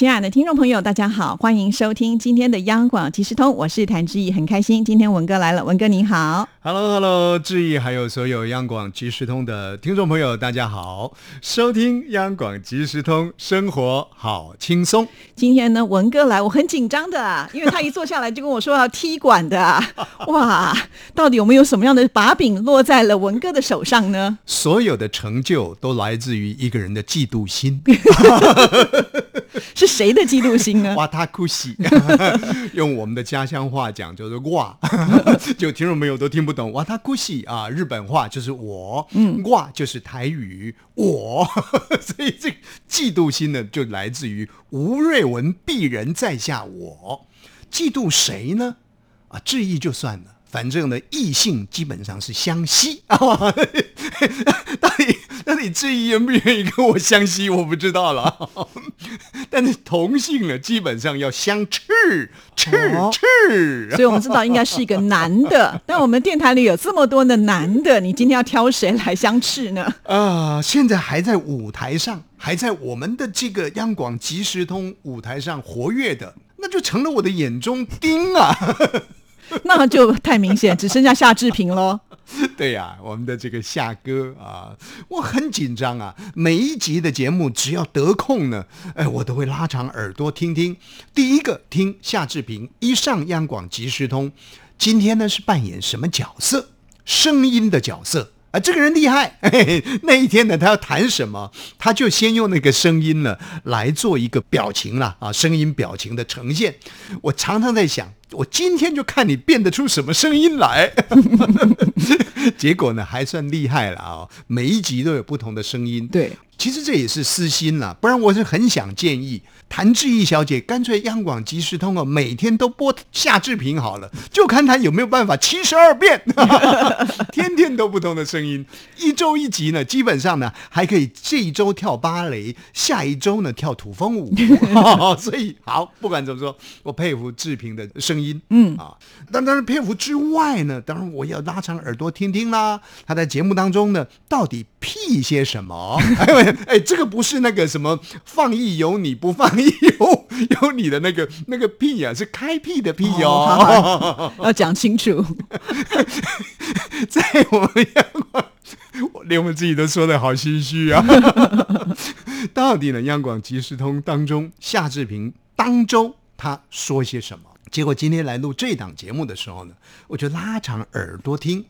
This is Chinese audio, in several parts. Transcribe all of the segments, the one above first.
亲爱的听众朋友，大家好，欢迎收听今天的央广即时通，我是谭志毅，很开心今天文哥来了，文哥你好。Hello，Hello，志毅，还有所有央广即时通的听众朋友，大家好！收听央广即时通，生活好轻松。今天呢，文哥来，我很紧张的啊，因为他一坐下来就跟我说要踢馆的啊，哇，到底有没有什么样的把柄落在了文哥的手上呢？所有的成就都来自于一个人的嫉妒心，是谁的嫉妒心呢？哇他哭西，用我们的家乡话讲就是哇，就听众朋友都听不懂哇他哭西啊，日本话就是我，嗯，哇就是台语我，所以这个嫉妒心呢，就来自于吴瑞文鄙人在下我，嫉妒谁呢？啊，质疑就算了。反正呢，异性基本上是相吸啊。到底到底质疑愿不愿意跟我相吸，我不知道了。但是同性呢，基本上要相斥斥哦斥。所以我们知道应该是一个男的，但我们电台里有这么多的男的，你今天要挑谁来相斥呢？啊、现在还在舞台上，还在我们的这个央广即时通舞台上活跃的，那就成了我的眼中钉啊。那就太明显，只剩下夏志平喽。对呀、我们的这个夏哥啊，我很紧张啊。每一集的节目只要得空呢，哎，我都会拉长耳朵听听。第一个听夏志平一上央广即时通，今天呢是扮演什么角色？声音的角色。啊，这个人厉害！嘿嘿，那一天呢，他要谈什么，他就先用那个声音呢来做一个表情啦，啊，声音表情的呈现。我常常在想，我今天就看你变得出什么声音来。结果呢，还算厉害了啊、每一集都有不同的声音。对，其实这也是私心啦，不然我是很想建议谭志毅小姐干脆央广即时通哦，每天都播夏志平好了，就看她有没有办法七十二变，天天都不同的声音，一周一集呢，基本上呢还可以这一周跳芭蕾，下一周呢跳土风舞，所以好，不管怎么说，我佩服志平的声音，嗯啊，但当然篇幅之外呢，当然我也要拉长耳朵听听啦，他在节目当中呢到底屁些什么？哎哎，这个不是那个什么放逸有你不放逸 有有你的那个那个屁啊，是开屁的屁哦。要讲清楚。在我们阳光，我连我们自己都说的好心虚啊。到底呢？央广即时通当中，夏志平当中他说些什么？结果今天来录这档节目的时候呢，我就拉长耳朵听。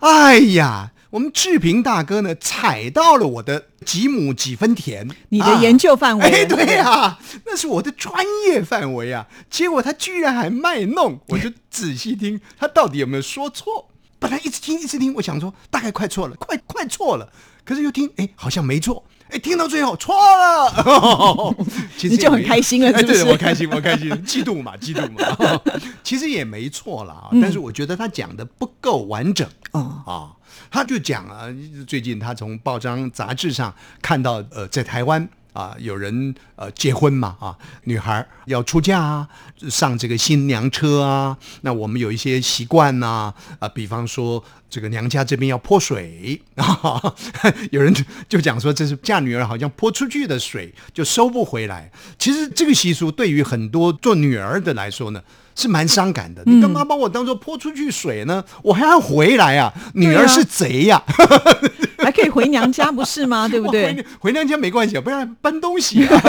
哎呀，我们志平大哥呢，踩到了我的几亩几分田，你的研究范围哎，对呀、那是我的专业范围啊。结果他居然还卖弄，我就仔细听他到底有没有说错。本来一直听一直听，我想说大概快错了，快快错了，可是又听，哎，好像没错。哎，听到最后错了，其实你就很开心了哎是不是？对，我开心，我开心，嫉妒嘛，嫉妒嘛。其实也没错啦，啊但是我觉得他讲的不够完整。啊，啊，他就讲啊，最近他从报章杂志上看到，呃，在台湾啊，有人呃结婚嘛啊，女孩要出嫁啊，上这个新娘车啊，那我们有一些习惯呐啊比方说这个娘家这边要泼水啊，有人就就讲说这是嫁女儿好像泼出去的水就收不回来。其实这个习俗对于很多做女儿的来说呢。是蛮伤感的，你干嘛把我当做泼出去水呢？我还要回来啊！女儿是贼呀、还可以回娘家不是吗？对不我对？回回娘家没关系啊，不然搬东西啊。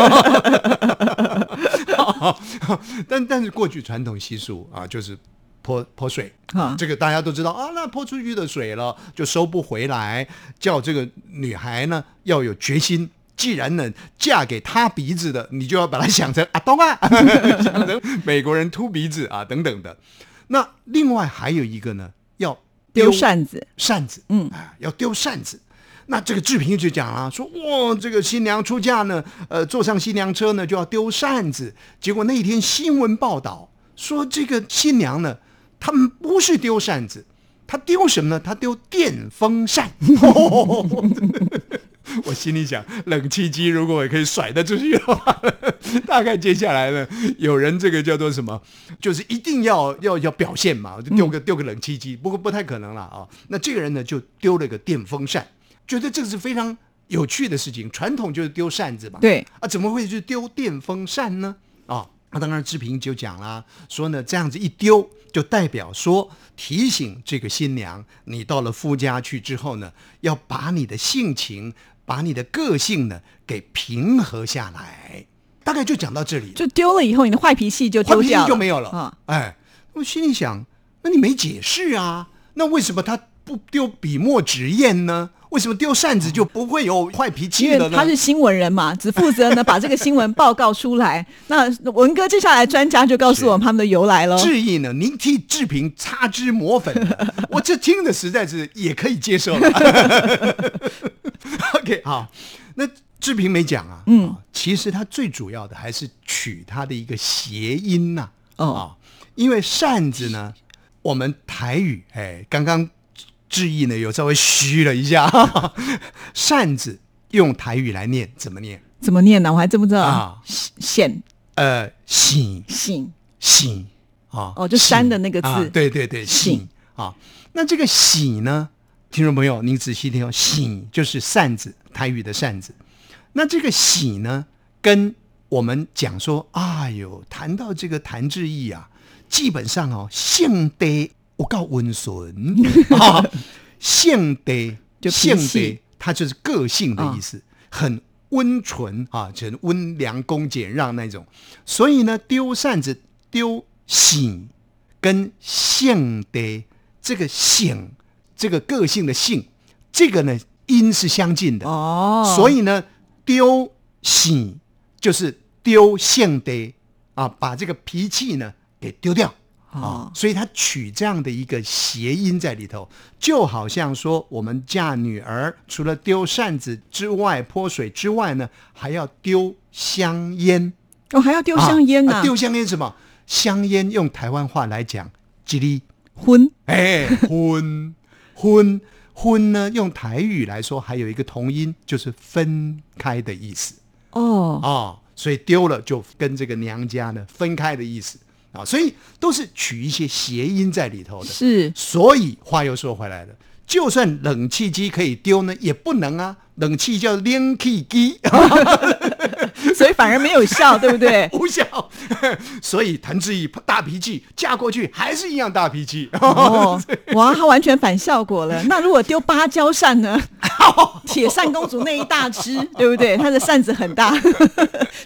但但是过去传统习俗啊，就是泼泼水啊这个大家都知道啊。那泼出去的水了就收不回来，叫这个女孩呢要有决心。既然能嫁给他鼻子的，你就要把它想成阿东啊，想成美国人秃鼻子啊等等的。那另外还有一个呢，要丢扇子，扇子，嗯啊，要丢扇子。那这个志平就讲啊，说哇，这个新娘出嫁呢，呃，坐上新娘车呢就要丢扇子。结果那一天新闻报道说，这个新娘呢，他们不是丢扇子，她丢什么呢？她丢电风扇。我 我心里想，冷气机如果也可以甩得出去的话，大概接下来呢，有人这个叫做什么，就是一定要要要表现嘛，就丢个、丢个冷气机，不过不太可能了啊。那这个人呢，就丢了个电风扇，觉得这个是非常有趣的事情。传统就是丢扇子嘛，对啊，怎么会去丢电风扇呢？啊，那当然志平就讲啦，说呢这样子一丢，就代表说提醒这个新娘，你到了夫家去之后呢，要把你的性情、把你的个性呢给平和下来。大概就讲到这里，就丢了以后，你的坏脾气就坏脾气丢掉了，就没有了。啊。哎，我心里想，那你没解释啊？那为什么他不丢笔墨纸砚呢？为什么丢扇子就不会有坏脾气因了呢？为他是新闻人嘛，只负责呢把这个新闻报告出来。那文哥接下来专家就告诉我们他们的由来了。志毅呢，您替志平擦脂抹粉，我这听的实在是也可以接受了。OK，好，那志平没讲啊，嗯，其实他最主要的还是取他的一个谐音呐、啊，哦因为扇子呢，我们台语，哎，刚刚志毅呢有稍微虚了一下，扇子用台语来念怎么念？怎么念呢？我还真不知道啊。显呃，醒醒醒啊，哦就山的那个字啊对对对，醒醒啊。那这个喜呢，听众朋友，您仔细听哦，喜就是扇子，台语的扇子。那这个喜呢，跟我们讲说，哎呦，谈到这个谭志毅啊，基本上哦，性德我告温顺 啊，性德就性气德，它就是个性的意思，很温纯啊，就是温良恭俭让那种。所以呢，丢扇子丢喜跟性的这个性，这个个性的性，这个呢音是相近的。哦，所以呢，丢喜就是丢性的啊，把这个脾气呢给丢掉。哦。啊，所以他取这样的一个谐音在里头，就好像说我们嫁女儿，除了丢扇子之外、泼水之外呢，还要丢香烟。哦还要丢香烟啊，啊丢香烟什么？香烟用台湾话来讲，吉利，荤。哎，荤，荤，荤呢，用台语来说，还有一个同音，就是分开的意思。哦，啊、所以丢了就跟这个娘家呢分开的意思啊，所以都是取一些谐音在里头的。是所以话又说回来了，就算冷气机可以丢呢，也不能啊，冷气叫冷气机。所以反而没有效，对不对？无效，所以谭志毅大脾气，嫁过去还是一样大脾气。哦，哇，它完全反效果了。那如果丢芭蕉扇呢？铁扇公主那一大只，对不对？它的扇子很大，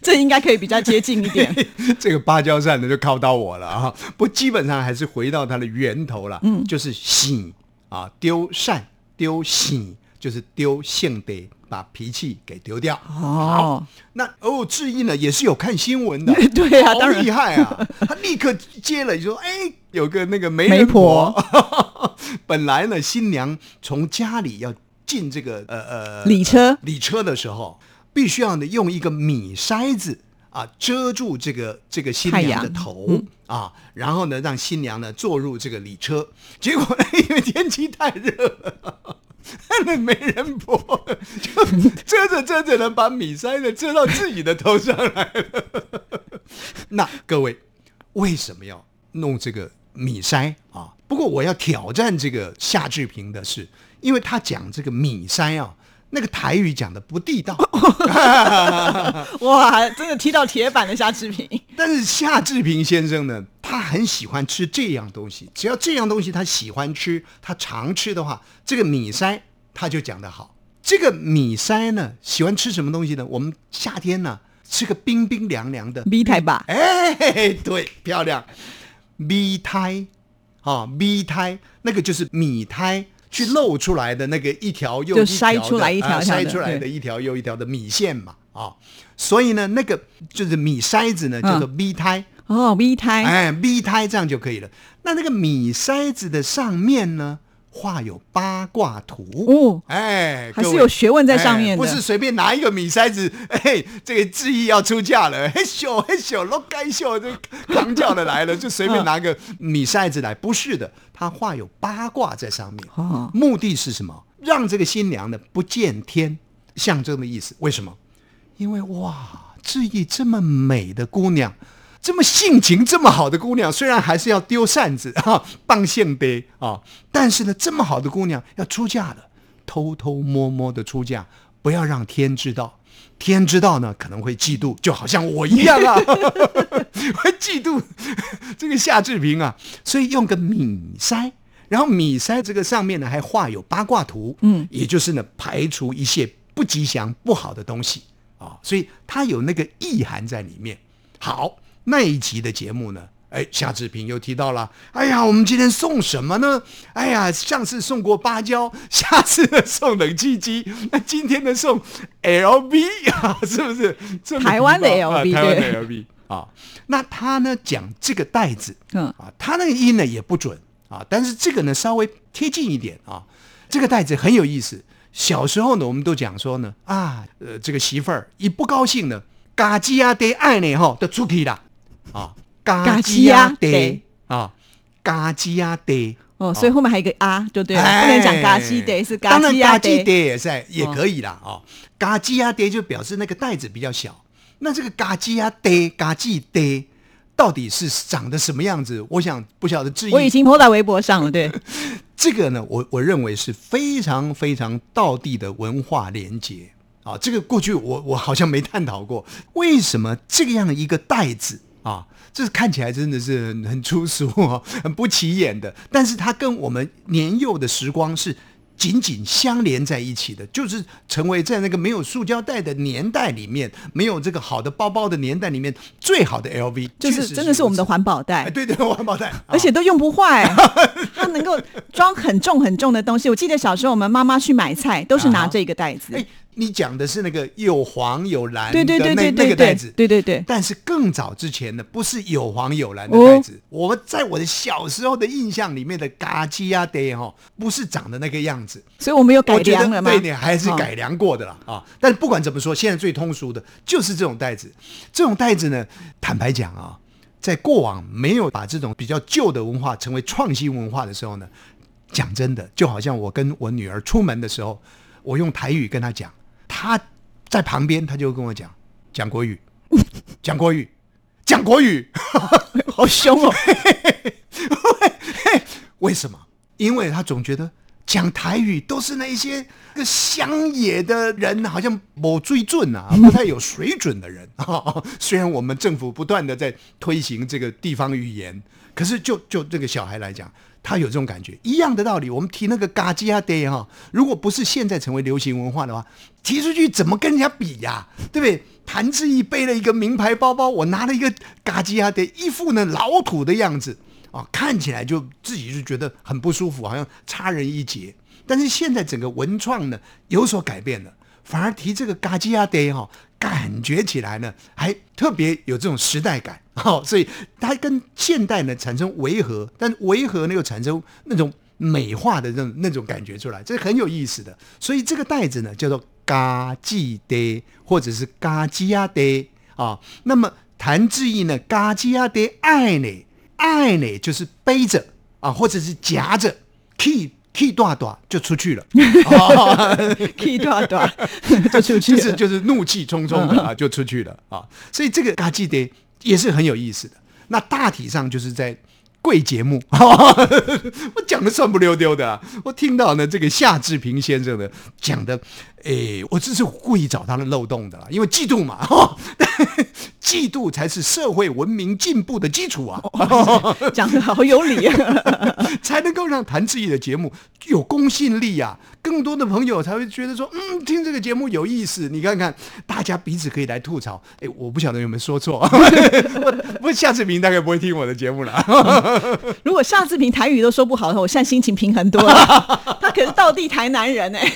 这应该可以比较接近一点。这个芭蕉扇呢，就靠到我了啊！不，基本上还是回到它的源头了，嗯，就是喜啊，丢善丢喜，就是丢性德，把脾气给丢掉。哦，那哦，志毅呢也是有看新闻的，对啊好当然。厉害啊！他立刻接了，就说：“哎，有个那个媒媒婆。婆，本来呢新娘从家里要进这个呃呃礼车。礼车的时候，必须要呢用一个米筛子啊遮住这个这个新娘的头啊，然后呢让新娘呢坐入这个礼车。结果呢，因为天气太热了。那媒人婆就遮着遮着呢，把米筛呢遮到自己的头上来了。那各位为什么要弄这个米筛啊？不过我要挑战这个夏志平的是，因为他讲这个米筛啊，那个台语讲的不地道。哇，真的踢到铁板的夏志平。但是夏志平先生呢，他很喜欢吃这样东西，只要这样东西他喜欢吃，他常吃的话，这个米筛他就讲得好。这个米筛呢，喜欢吃什么东西呢？我们夏天呢，吃个冰冰凉凉的米台吧，哎，对，漂亮，米胎啊，米胎那个就是米胎去露出来的那个一条又就一条的筛出来一条啊一条的筛出来的一条又一条的米线嘛啊，所以呢，那个就是米筛子呢叫做 V 胎，哦，，V 胎，哎，，V 胎这样就可以了。那那个米筛子的上面呢，画有八卦图哦哎，还是有学问在上面的哎不是随便拿一个米筛子，哎，这个志毅要出嫁了，嘿咻嘿咻，都该咻，这扛叫的来了，就随便拿个米筛子来，不是的，他画有八卦在上面，哦目的是什么？让这个新娘呢不见天象征的意思。为什么？因为哇，志毅这么美的姑娘，这么性情这么好的姑娘，虽然还是要丢扇子啊，棒线杯啊，但是呢，这么好的姑娘要出嫁了，偷偷摸摸的出嫁，不要让天知道。天知道呢，可能会嫉妒，就好像我一样啊，会嫉妒这个夏志平啊，所以用个米筛，然后米筛这个上面呢还画有八卦图，嗯，也就是呢排除一些不吉祥、不好的东西啊，所以它有那个意涵在里面。好，那一集的节目呢？哎，夏志平又提到了，哎呀，我们今天送什么呢？哎呀，上次送过芭蕉，下次送冷气机，那今天呢送 LB 啊，是不是？台湾的湾的 LB 啊。那他呢讲这个袋子，嗯啊，他那个音呢也不准啊，但是这个呢稍微贴近一点啊。这个袋子很有意思。小时候呢，我们都讲说呢，啊，呃，这个媳妇儿一不高兴呢，嘎叽啊得爱呢哈，都出去了啊。嘎叽呀得啊，嘎叽呀得哦，所以后面还有一个啊，就对了，不能讲嘎叽得，是嘎叽呀得也在也可以啦哦。嘎叽呀得就表示那个袋子比较小，那这个嘎叽呀得嘎叽得到底是长得什么样子？我想不晓得质疑，我已经抛在微博上了。对 这个呢，我我认为是非常非常道地的文化连接啊。这个过去我我好像没探讨过，为什么这样的一个袋子啊？这看起来真的是很粗俗、很不起眼的，但是它跟我们年幼的时光是紧紧相连在一起的，就是成为在那个没有塑胶袋的年代里面，没有这个好的包包的年代里面最好的 LV，就是真的是我们的环保袋，对对，环保袋，而且都用不坏，它能够装很重很重的东西。我记得小时候我们妈妈去买菜都是拿这个袋子。你讲的是那个有黄有蓝的那那个袋子，对对对。但是更早之前的不是有黄有蓝的袋子，我在我的小时候的印象里面的嘎叽呀爹哈，不是长的那个样子。所以我们有改良了吗？对，你还是改良过的了啊。但是不管怎么说，现在最通俗的就是这种袋子。这种袋子呢，坦白讲啊，在过往没有把这种比较旧的文化成为创新文化的时候呢，讲真的，就好像我跟我女儿出门的时候，我用台语跟她讲。他在旁边，他就跟我讲 讲国语，讲国语，讲国语，好凶哦！为什么？因为他总觉得讲台语都是那些个乡野的人，好像某最准啊，不太有水准的人啊。虽然我们政府不断的在推行这个地方语言，可是就就这个小孩来讲。他有这种感觉，一样的道理。我们提那个嘎叽阿爹哈，如果不是现在成为流行文化的话，提出去怎么跟人家比呀？对不对？谭志毅背了一个名牌包包，我拿了一个嘎叽阿爹，一副呢老土的样子啊，看起来就自己就觉得很不舒服，好像差人一截。但是现在整个文创呢有所改变了，反而提这个嘎叽阿爹哈。感觉起来呢，还特别有这种时代感，好，所以它跟现代呢产生违和，但违和呢又产生那种美化的那种那种感觉出来，这是很有意思的。所以这个袋子呢叫做嘎记爹，或者是嘎基亚爹啊。那么谭志毅呢，嘎基亚爹爱呢，爱呢就是背着啊，或者是夹着，keep。K 大大就出去了，K 大大就出去，就是就是怒气冲冲的啊，就出去了啊。所以这个嘎记得也是很有意思的。那大体上就是在贵节目，我讲的算不溜丢的啊。我听到呢，这个夏志平先生的讲的，哎，我这是故意找他的漏洞的，因为嫉妒嘛。嫉妒才是社会文明进步的基础啊！讲的好有理，才能够让谭志毅的节目有公信力啊！更多的朋友才会觉得说，嗯，听这个节目有意思。你看看，大家彼此可以来吐槽。哎，我不晓得有没有说错。不，夏志平大概不会听我的节目了。如果夏志平台语都说不好的话，我现在心情平衡多了。他可是道地台南人哎。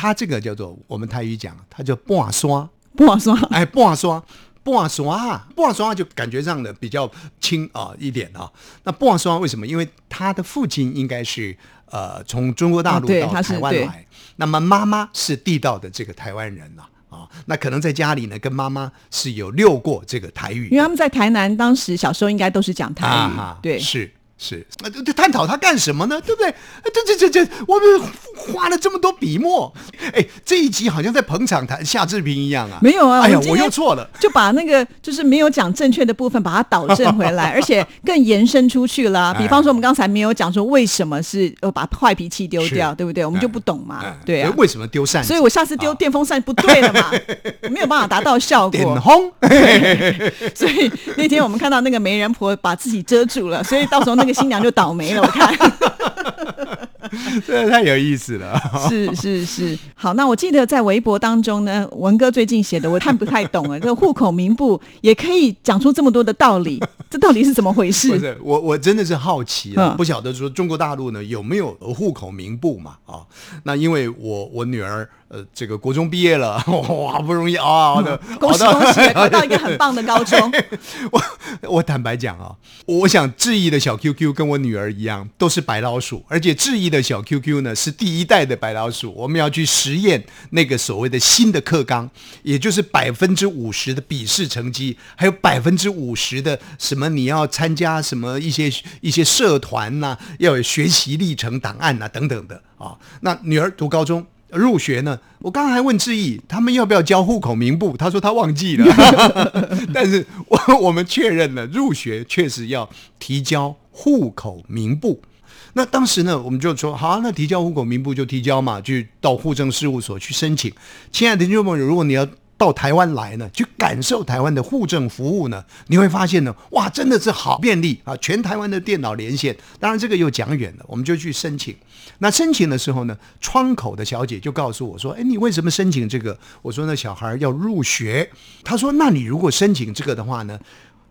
他这个叫做我们台语讲，他叫半刷。半刷，哎，半刷，半刷，半刷就感觉上的比较轻啊一点啊。那半刷为什么？因为他的父亲应该是呃从中国大陆到台湾来，那么妈妈是地道的这个台湾人呐啊。那可能在家里呢，跟妈妈是有溜过这个台语，因为他们在台南当时小时候应该都是讲台语，对，是。是，那就就探讨他干什么呢？对不对？这这这这，我们花了这么多笔墨，哎，这一集好像在捧场谈夏志平一样啊。没有啊，哎呀，我又错了。就把那个就是没有讲正确的部分，把它导正回来，而且更延伸出去了比方说，我们刚才没有讲说为什么是呃把坏脾气丢掉，是对不对？我们就不懂嘛哎，对啊。为什么丢扇？所以我下次丢电风扇不对了嘛，没有办法达到效点果。轰，所以那天我们看到那个媒人婆把自己遮住了，所以到时候那个新娘就倒霉了。我看 这太有意思了。是是是，好，那我记得在微博当中呢，文哥最近写的我看不太懂啊，这个户口名簿也可以讲出这么多的道理，这到底是怎么回事不事？是我，我真的是好奇啊，嗯不晓得说中国大陆呢有没有户口名簿嘛？啊，那因为我我女儿呃这个国中毕业了，哇，好不容易熬熬的，恭喜恭喜，考到一个很棒的高中。我我坦白讲啊，我想志毅的小 QQ 跟我女儿一样，都是白老鼠，而且志毅的小 QQ 呢是第一代的白老鼠。我们要去实验那个所谓的新的课纲，也就是百分之五十的笔试成绩，还有百分之五十的什么你要参加什么一些一些社团呐、要有学习历程档案呐、等等的啊。那女儿读高中。入学呢？我刚才还问志毅，他们要不要交户口名簿？他说他忘记了。但是我我们确认了，入学确实要提交户口名簿。那当时呢，我们就说好、那提交户口名簿就提交嘛，去到户政事务所去申请。亲爱的听众朋友，如果你要到台湾来呢，去感受台湾的户政服务呢，你会发现呢，哇，真的是好便利啊！全台湾的电脑连线，当然这个又讲远了，我们就去申请。那申请的时候呢，窗口的小姐就告诉我说：“哎，你为什么申请这个？”我说：“那小孩要入学。”她说：“那你如果申请这个的话呢，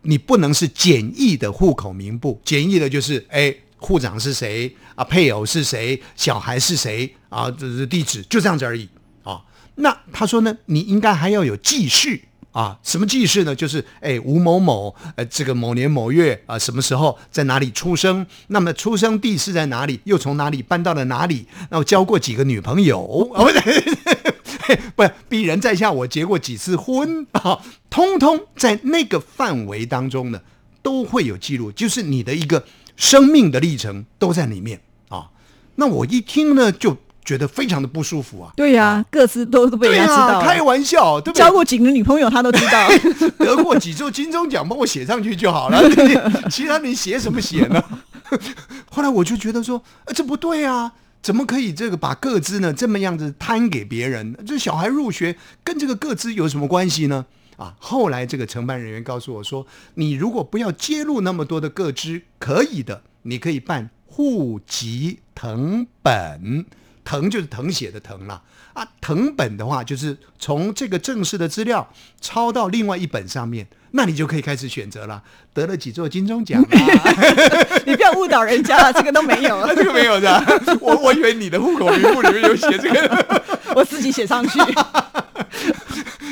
你不能是简易的户口名簿，简易的就是哎，户长是谁啊，配偶是谁，小孩是谁啊，这是地址，就这样子而已啊。那他说呢，你应该还要有记事。”啊，什么记事呢？就是哎，吴某某，呃，这个某年某月啊，什么时候在哪里出生？那么出生地是在哪里？又从哪里搬到了哪里？那我交过几个女朋友？哦，不对，不，鄙人在下，我结过几次婚啊，通通在那个范围当中呢，都会有记录，就是你的一个生命的历程都在里面啊。那我一听呢，就觉得非常的不舒服啊。对呀、各自都都被对人家知道啊，开。玩笑，对不对？交过几个女朋友，他都知道。得过几座金钟奖，帮我写上去就好了。其他你写什么写呢？后来我就觉得说，呃，这不对啊，怎么可以这个把个资呢这么样子摊给别人？这小孩入学跟这个个资有什么关系呢？啊，后来这个承办人员告诉我说，你如果不要揭露那么多的个资，可以的，你可以办户籍誊本。誊就是誊写的誊啦，啊，誊本的话就是从这个正式的资料抄到另外一本上面，那你就可以开始选择了，得了几座金钟奖啊，你不要误导人家了，这个都没有。啊，这个没有的，我我以为你的户口名簿里面有写这个，我自己写上去。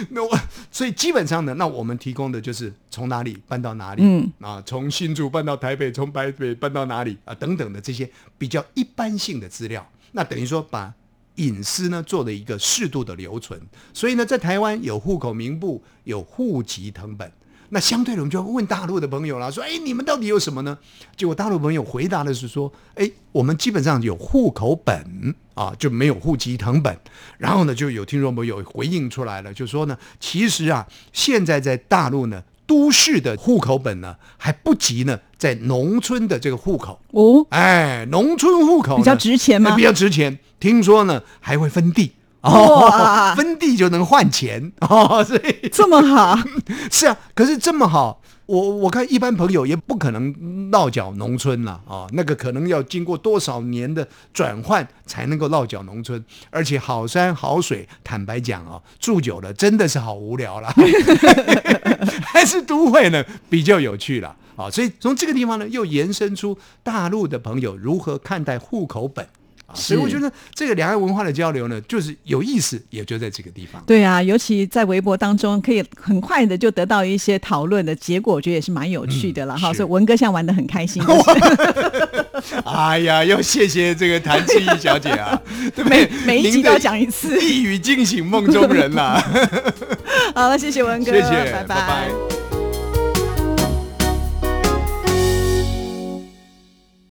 那我所以基本上呢，那我们提供的就是从哪里搬到哪里，嗯。啊，从新竹搬到台北，从台北搬到哪里啊，等等的这些比较一般性的资料，那等于说把隐私呢做了一个适度的留存，所以呢，在台湾有户口名簿，有户籍誊本。那相对的，我们就要问大陆的朋友啦，说：“哎，你们到底有什么呢？”结果大陆朋友回答的是说：“哎，我们基本上有户口本啊，就没有户籍誊本。”然后呢，就有听众朋友回应出来了，就说呢，其实啊，现在在大陆呢，都市的户口本呢还不及呢，在农村的这个户口。哦，哎，农村户口比较值钱吗？哎比较值钱，听说呢还会分地。哦分地就能换钱。哦，所以这么好，是啊，可是这么好，我我看一般朋友也不可能落脚农村了啊、那个可能要经过多少年的转换才能够落脚农村，而且好山好水，坦白讲啊、住久了真的是好无聊了，还 是都会呢比较有趣了啊、所以从这个地方呢，又延伸出大陆的朋友如何看待户口本。啊，所以我觉得这个两岸文化的交流呢，就是有意思，也就在这个地方。对啊，尤其在微博当中，可以很快的就得到一些讨论的结果，我觉得也是蛮有趣的了哈。嗯所以文哥现在玩的很开心，哎呀，要谢谢这个谭志毅小姐啊，对不对？每一集都要讲一次。一语惊醒梦中人啦，好了，谢谢文哥，谢谢，拜拜拜